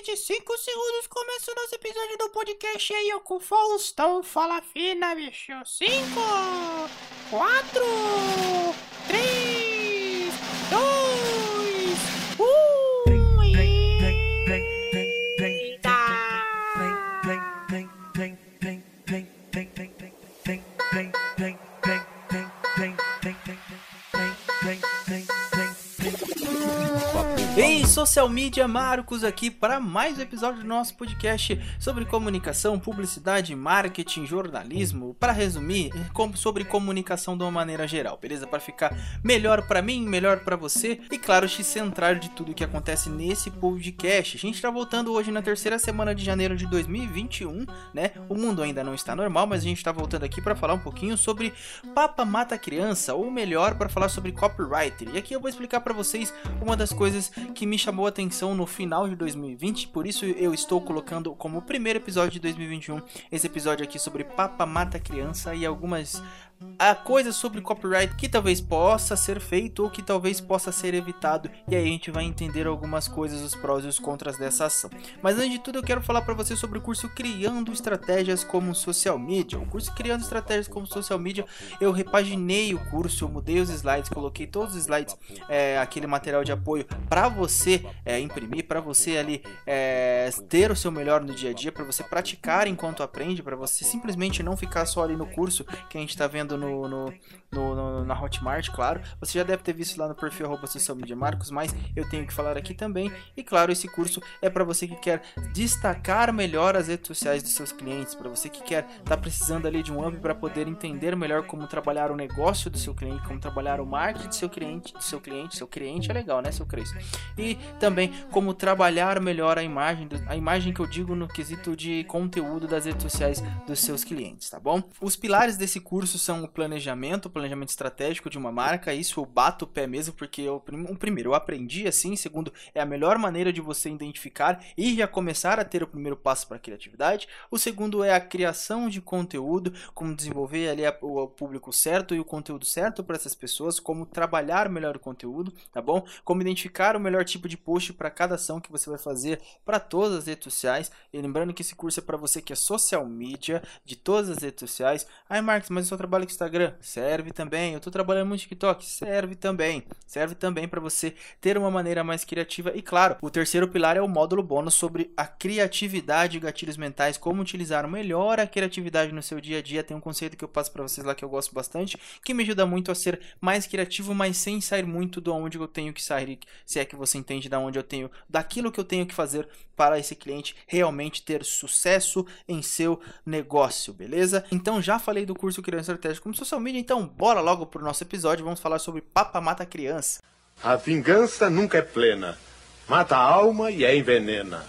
daqui de 5 segundos começa o nosso episódio do podcast aí, ó, com o Faustão. Fala fina, bicho. 5, 4, 3, 2, 1 Ei, social media Marcos aqui para mais um episódio do nosso podcast sobre comunicação, publicidade, marketing, jornalismo. Para resumir, sobre comunicação de uma maneira geral, beleza? Para ficar melhor para mim, melhor para você e claro, te centrar de tudo que acontece nesse podcast. A gente está voltando hoje na terceira semana de janeiro de 2021, né? O mundo ainda não está normal, mas a gente está voltando aqui para falar um pouquinho sobre Papa Mata Criança, ou melhor, para falar sobre copywriter. E aqui eu vou explicar para vocês uma das coisas que me chamou a atenção no final de 2020, por isso eu estou colocando como primeiro episódio de 2021 esse episódio aqui sobre Papa Mata Criança e algumas a coisas sobre copyright que talvez possa ser feito ou que talvez possa ser evitado e aí a gente vai entender algumas coisas, os prós e os contras dessa ação. Mas antes de tudo eu quero falar para você sobre o curso Criando Estratégias como Social Media. O curso Criando Estratégias como Social Media, eu repaginei o curso, eu mudei os slides, coloquei todos os slides, é, aquele material de apoio para você é, imprimir, para você ali é, ter o seu melhor no dia a dia, para você praticar enquanto aprende, para você simplesmente não ficar só ali no curso que a gente está vendo no, no, no- no- na Hotmart, claro. Você já deve ter visto lá no perfil arroba social media Marcos, mas eu tenho que falar aqui também. E claro, esse curso é para você que quer destacar melhor as redes sociais dos seus clientes, para você que quer tá precisando ali de um up para poder entender melhor como trabalhar o negócio do seu cliente, como trabalhar o marketing do seu cliente, do seu cliente, seu cliente é legal, né, seu Cris? E também como trabalhar melhor a imagem, a imagem que eu digo no quesito de conteúdo das redes sociais dos seus clientes, tá bom? Os pilares desse curso são o planejamento, o planejamento estratégico de uma marca, isso eu bato o pé mesmo, porque eu, um, primeiro, eu aprendi assim, segundo, é a melhor maneira de você identificar e já começar a ter o primeiro passo para a criatividade. O segundo é a criação de conteúdo, como desenvolver ali a- o, o público certo e o conteúdo certo para essas pessoas, como trabalhar melhor o conteúdo, tá bom? Como identificar o melhor tipo de post para cada ação que você vai fazer para todas as redes sociais. E lembrando que esse curso é para você que é social media de todas as redes sociais. Ai, Marcos, mas eu só trabalho Instagram. Serve também. Eu tô trabalhando muito TikTok. Serve também. Serve também para você ter uma maneira mais criativa. E claro, o terceiro pilar é o módulo bônus sobre a criatividade e gatilhos mentais, como utilizar melhor a criatividade no seu dia a dia. Tem um conceito que eu passo para vocês lá que eu gosto bastante, que me ajuda muito a ser mais criativo, mas sem sair muito do onde eu tenho que sair, se é que você entende da onde eu tenho, daquilo que eu tenho que fazer para esse cliente realmente ter sucesso em seu negócio, beleza? Então já falei do curso Criança Estratégica como Social Media, então bora logo pro nosso episódio, vamos falar sobre Papa Mata Criança. A vingança nunca é plena. Mata a alma e a envenena.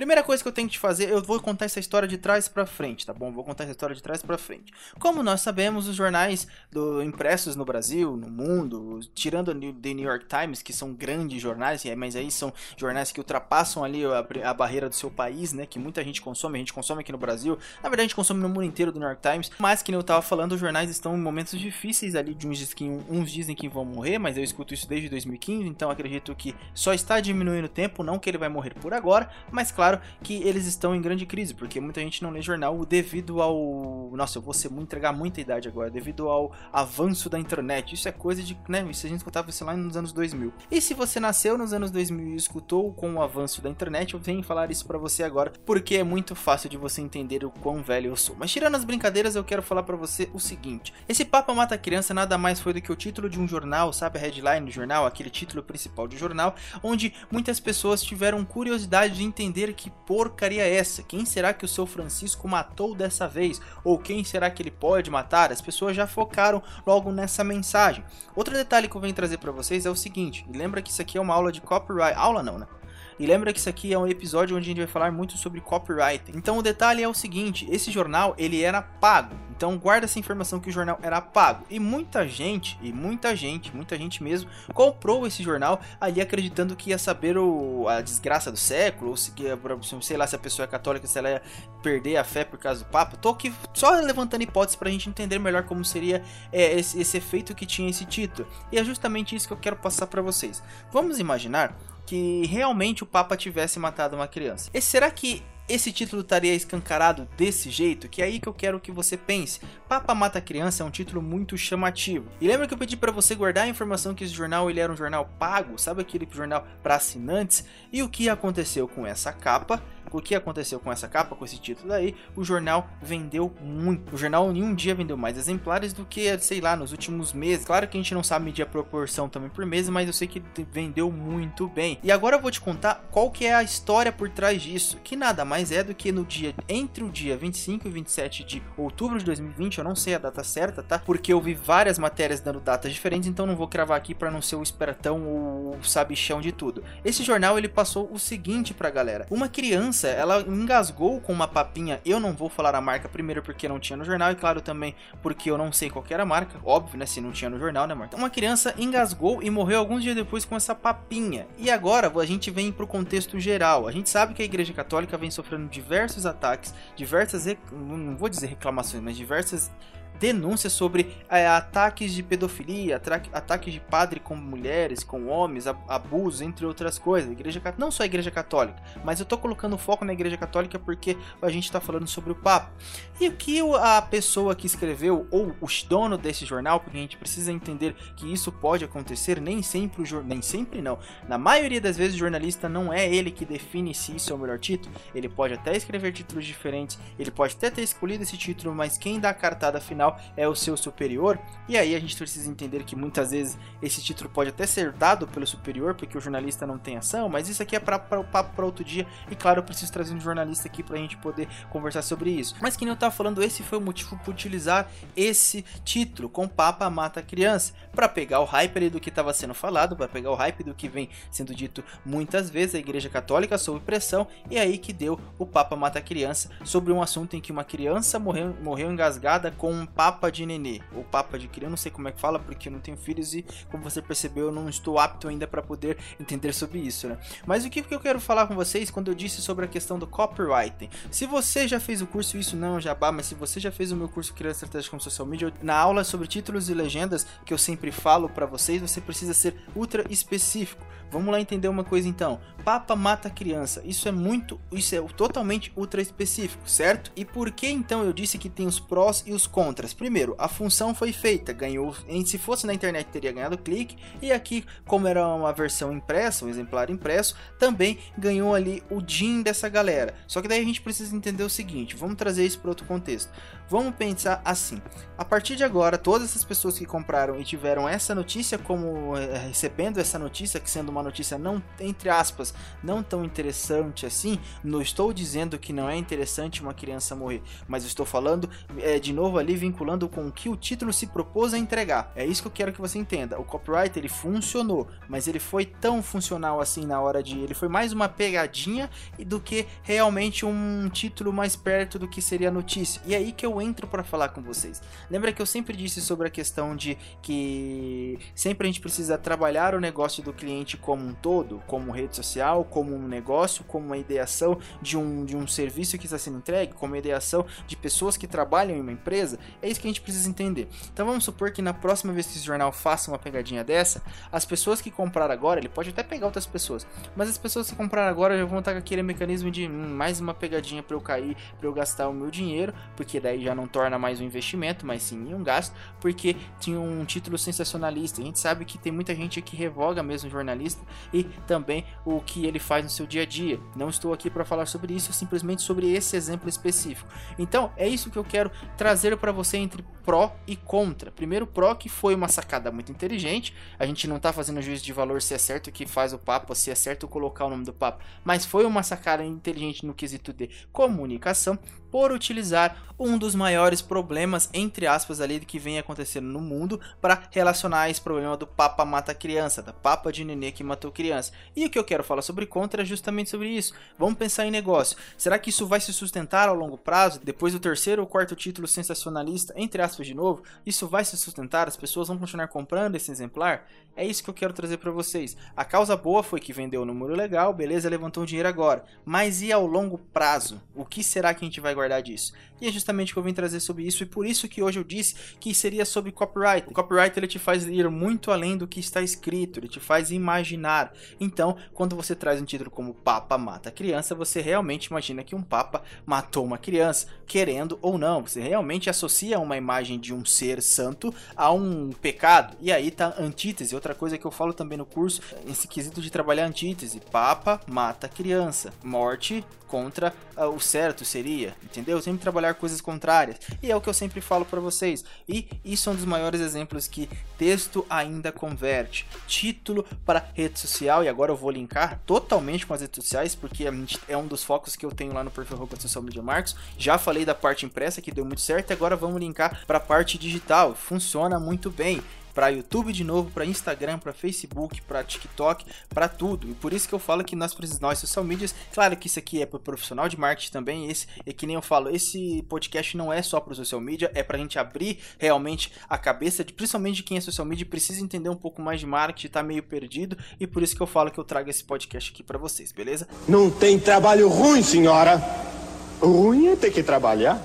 Primeira coisa que eu tenho que te fazer, eu vou contar essa história de trás pra frente, tá bom? Vou contar essa história de trás pra frente. Como nós sabemos, os jornais do, impressos no Brasil, no mundo, tirando o The New York Times, que são grandes jornais, aí- mas aí são jornais que ultrapassam ali a, a barreira do seu país, né? Que muita gente consome, a gente consome aqui no Brasil. Na verdade, a gente consome no mundo inteiro do New York Times. Mas que nem eu tava falando, os jornais estão em momentos difíceis ali, de uns que, uns dizem que vão morrer, mas eu escuto isso desde 2015, então acredito que só está diminuindo o tempo, não que ele vai morrer por agora, mas claro que eles estão em grande crise, porque muita gente não lê jornal devido ao. Nossa, eu vou ser, entregar muita idade agora, devido ao avanço da internet. Isso é coisa de. Né, isso a gente escutava isso lá nos anos 2000. E se você nasceu nos anos 2000 e escutou com o avanço da internet, eu venho falar isso pra você agora, porque é muito fácil de você entender o quão velho eu sou. Mas tirando as brincadeiras, eu quero falar pra você o seguinte: esse Papa Mata Criança nada mais foi do que o título de um jornal, sabe a headline do jornal, aquele título principal do jornal, onde muitas pessoas tiveram curiosidade de entender que porcaria é essa? Quem será que o seu Francisco matou dessa vez? Ou quem será que ele pode matar? As pessoas já focaram logo nessa mensagem. Outro detalhe que eu venho trazer pra vocês é o seguinte: lembra que isso aqui é uma aula de copyright, aula não, né? E lembra que isso aqui é um episódio onde a gente vai falar muito sobre copyright. Então o detalhe é o seguinte, esse jornal ele era pago. Então guarda essa informação que o jornal era pago. E muita gente, e muita gente, muita gente mesmo, comprou esse jornal ali acreditando que ia saber o, a desgraça do século, ou se, sei lá se a pessoa é católica, se ela ia perder a fé por causa do Papa. Tô aqui só levantando hipóteses pra gente entender melhor como seria é, esse, esse efeito que tinha esse título. E é justamente isso que eu quero passar para vocês. Vamos imaginar que realmente o Papa tivesse matado uma criança. E será que esse título estaria escancarado desse jeito, que é aí que eu quero que você pense. Papa Mata Criança é um título muito chamativo. E lembra que eu pedi para você guardar a informação que esse jornal ele era um jornal pago, sabe aquele jornal para assinantes? E o que aconteceu com essa capa? O que aconteceu com essa capa, com esse título daí? O jornal vendeu muito. O jornal em um dia vendeu mais exemplares do que, sei lá, nos últimos meses. Claro que a gente não sabe medir a proporção também por mês, mas eu sei que vendeu muito bem. E agora eu vou te contar qual que é a história por trás disso, que nada mais é do que no dia entre o dia 25 e 27 de outubro de 2020, eu não sei a data certa, tá? Porque eu vi várias matérias dando datas diferentes, então não vou cravar aqui para não ser o esperatão ou o sabichão de tudo. Esse jornal ele passou o seguinte pra galera: uma criança criança, ela engasgou com uma papinha. Eu não vou falar a marca primeiro porque não tinha no jornal, e claro também porque eu não sei qual era a marca. Óbvio, né? Se não tinha no jornal, né, Marta? Uma criança engasgou e morreu alguns dias depois com essa papinha. E agora a gente vem pro contexto geral. A gente sabe que a Igreja Católica vem sofrendo diversos ataques, diversas. Não vou dizer reclamações, mas diversas denúncias sobre é, ataques de pedofilia, ataques de padre com mulheres, com homens, abusos, entre outras coisas. Igreja não só a Igreja Católica, mas eu tô colocando foco na Igreja Católica porque a gente está falando sobre o Papa. E o que a pessoa que escreveu ou o dono desse jornal, porque a gente precisa entender que isso pode acontecer, nem sempre o nem sempre não. Na maioria das vezes o jornalista não é ele que define se isso é o melhor título. Ele pode até escrever títulos diferentes, ele pode até ter escolhido esse título, mas quem dá a cartada final é o seu superior. E aí a gente precisa entender que muitas vezes esse título pode até ser dado pelo superior, porque o jornalista não tem ação, mas isso aqui é para papo para outro dia. E claro, eu preciso trazer um jornalista aqui para a gente poder conversar sobre isso. Mas que nem eu falando, esse foi o motivo para utilizar esse título com Papa Mata Criança, para pegar o hype ali do que estava sendo falado, para pegar o hype do que vem sendo dito muitas vezes a Igreja Católica sob pressão, e aí que deu o Papa Mata Criança sobre um assunto em que uma criança morreu, morreu engasgada com um Papa de Nenê, ou Papa de Criança, não sei como é que fala, porque eu não tenho filhos e, como você percebeu, eu não estou apto ainda para poder entender sobre isso, né? Mas o que, que eu quero falar com vocês quando eu disse sobre a questão do copywriting? Se você já fez o curso, isso não é jabá, mas se você já fez o meu curso Criando Estratégia com Social Media, na aula sobre títulos e legendas, que eu sempre falo para vocês, você precisa ser ultra específico. Vamos lá entender uma coisa então. Papa mata criança. Isso é muito, isso é totalmente ultra específico, certo? E por que então eu disse que tem os prós e os contras? Primeiro, a função foi feita, ganhou, se fosse na internet teria ganhado clique, e aqui, como era uma versão impressa, um exemplar impresso, também ganhou ali o DIN dessa galera. Só que daí a gente precisa entender o seguinte, vamos trazer isso para outro contexto. Vamos pensar assim: a partir de agora, todas essas pessoas que compraram e tiveram essa notícia como é, recebendo essa notícia, que sendo uma notícia não, entre aspas, não tão interessante assim, não estou dizendo que não é interessante uma criança morrer, mas estou falando é, de novo ali vinculando com o que o título se propôs a entregar. É isso que eu quero que você entenda. O copyright ele funcionou, mas ele foi tão funcional assim na hora de. Ele foi mais uma pegadinha do que realmente um título mais perto do que seria a notícia. E é aí que eu entro para falar com vocês. Lembra que eu sempre disse sobre a questão de que sempre a gente precisa trabalhar o negócio do cliente como um todo, como rede social, como um negócio, como uma ideação de um, de um serviço que está sendo entregue, como ideação de pessoas que trabalham em uma empresa. É isso que a gente precisa entender. Então vamos supor que na próxima vez que esse jornal faça uma pegadinha dessa, as pessoas que compraram agora, ele pode até pegar outras pessoas, mas as pessoas que compraram agora já vão estar com aquele mecanismo de hum, mais uma pegadinha para eu cair, para eu gastar o meu dinheiro, porque daí já não torna mais um investimento, mas sim um gasto, porque tinha um título sensacionalista. A gente sabe que tem muita gente que revoga mesmo o jornalista e também o que ele faz no seu dia a dia. Não estou aqui para falar sobre isso, simplesmente sobre esse exemplo específico. Então, é isso que eu quero trazer para você entre pró e contra. Primeiro, pró que foi uma sacada muito inteligente. A gente não está fazendo juízo de valor se é certo que faz o papo, se é certo colocar o nome do papo, mas foi uma sacada inteligente no quesito de comunicação por utilizar um dos maiores problemas, entre aspas, ali que vem acontecendo no mundo para relacionar esse problema do Papa mata criança, da Papa de nenê que matou criança. E o que eu quero falar sobre contra é justamente sobre isso. Vamos pensar em negócio. Será que isso vai se sustentar ao longo prazo? Depois do terceiro ou quarto título sensacionalista, entre aspas de novo, isso vai se sustentar? As pessoas vão continuar comprando esse exemplar? É isso que eu quero trazer para vocês. A causa boa foi que vendeu o número legal, beleza, levantou um dinheiro agora. Mas e ao longo prazo? O que será que a gente vai guardar disso. E é justamente o que eu vim trazer sobre isso, e por isso que hoje eu disse que seria sobre copyright. O copyright ele te faz ir muito além do que está escrito, ele te faz imaginar. Então, quando você traz um título como Papa mata criança, você realmente imagina que um Papa matou uma criança, querendo ou não. Você realmente associa uma imagem de um ser santo a um pecado. E aí tá antítese, outra coisa que eu falo também no curso, esse quesito de trabalhar antítese. Papa mata criança, morte contra uh, o certo seria, entendeu? Sempre trabalhar coisas contrárias. E é o que eu sempre falo para vocês. E isso é um dos maiores exemplos que texto ainda converte. Título para rede social, e agora eu vou linkar totalmente com as redes sociais, porque é um dos focos que eu tenho lá no perfil Roupa Social Media Marcos. Já falei da parte impressa que deu muito certo, agora vamos linkar para a parte digital. Funciona muito bem para YouTube de novo, para Instagram, para Facebook, para TikTok, para tudo. E por isso que eu falo que nós precisamos, nós social medias, claro que isso aqui é para profissional de marketing também, esse é que nem eu falo, esse podcast não é só para social media, é para a gente abrir realmente a cabeça de principalmente de quem é social media precisa entender um pouco mais de marketing, tá meio perdido, e por isso que eu falo que eu trago esse podcast aqui para vocês, beleza? Não tem trabalho ruim, senhora. Ruim é ter que trabalhar.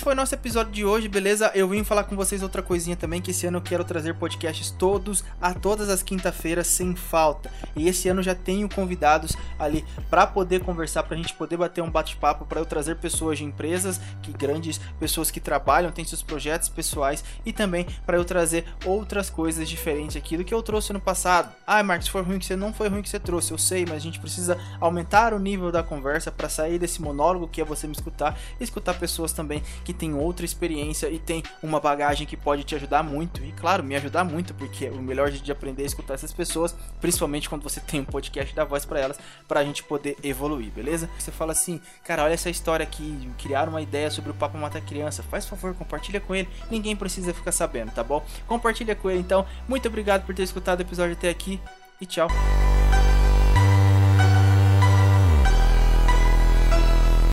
Esse foi nosso episódio de hoje, beleza? Eu vim falar com vocês outra coisinha também, que esse ano eu quero trazer podcasts todos, a todas as quinta-feiras, sem falta. E esse ano já tenho convidados ali para poder conversar, pra gente poder bater um bate-papo, para eu trazer pessoas de empresas, que grandes pessoas que trabalham, têm seus projetos pessoais, e também para eu trazer outras coisas diferentes aqui do que eu trouxe no passado. Ah, Marcos, foi ruim que você não foi ruim que você trouxe, eu sei, mas a gente precisa aumentar o nível da conversa para sair desse monólogo que é você me escutar e escutar pessoas também que tem outra experiência e tem uma bagagem que pode te ajudar muito. E claro, me ajudar muito, porque o melhor de aprender é escutar essas pessoas, principalmente quando você tem um podcast da voz para elas, para a gente poder evoluir, beleza? Você fala assim, cara, olha essa história aqui, criar uma ideia sobre o Papo Mata Criança, faz favor, compartilha com ele, ninguém precisa ficar sabendo, tá bom? Compartilha com ele então. Muito obrigado por ter escutado o episódio até aqui e tchau.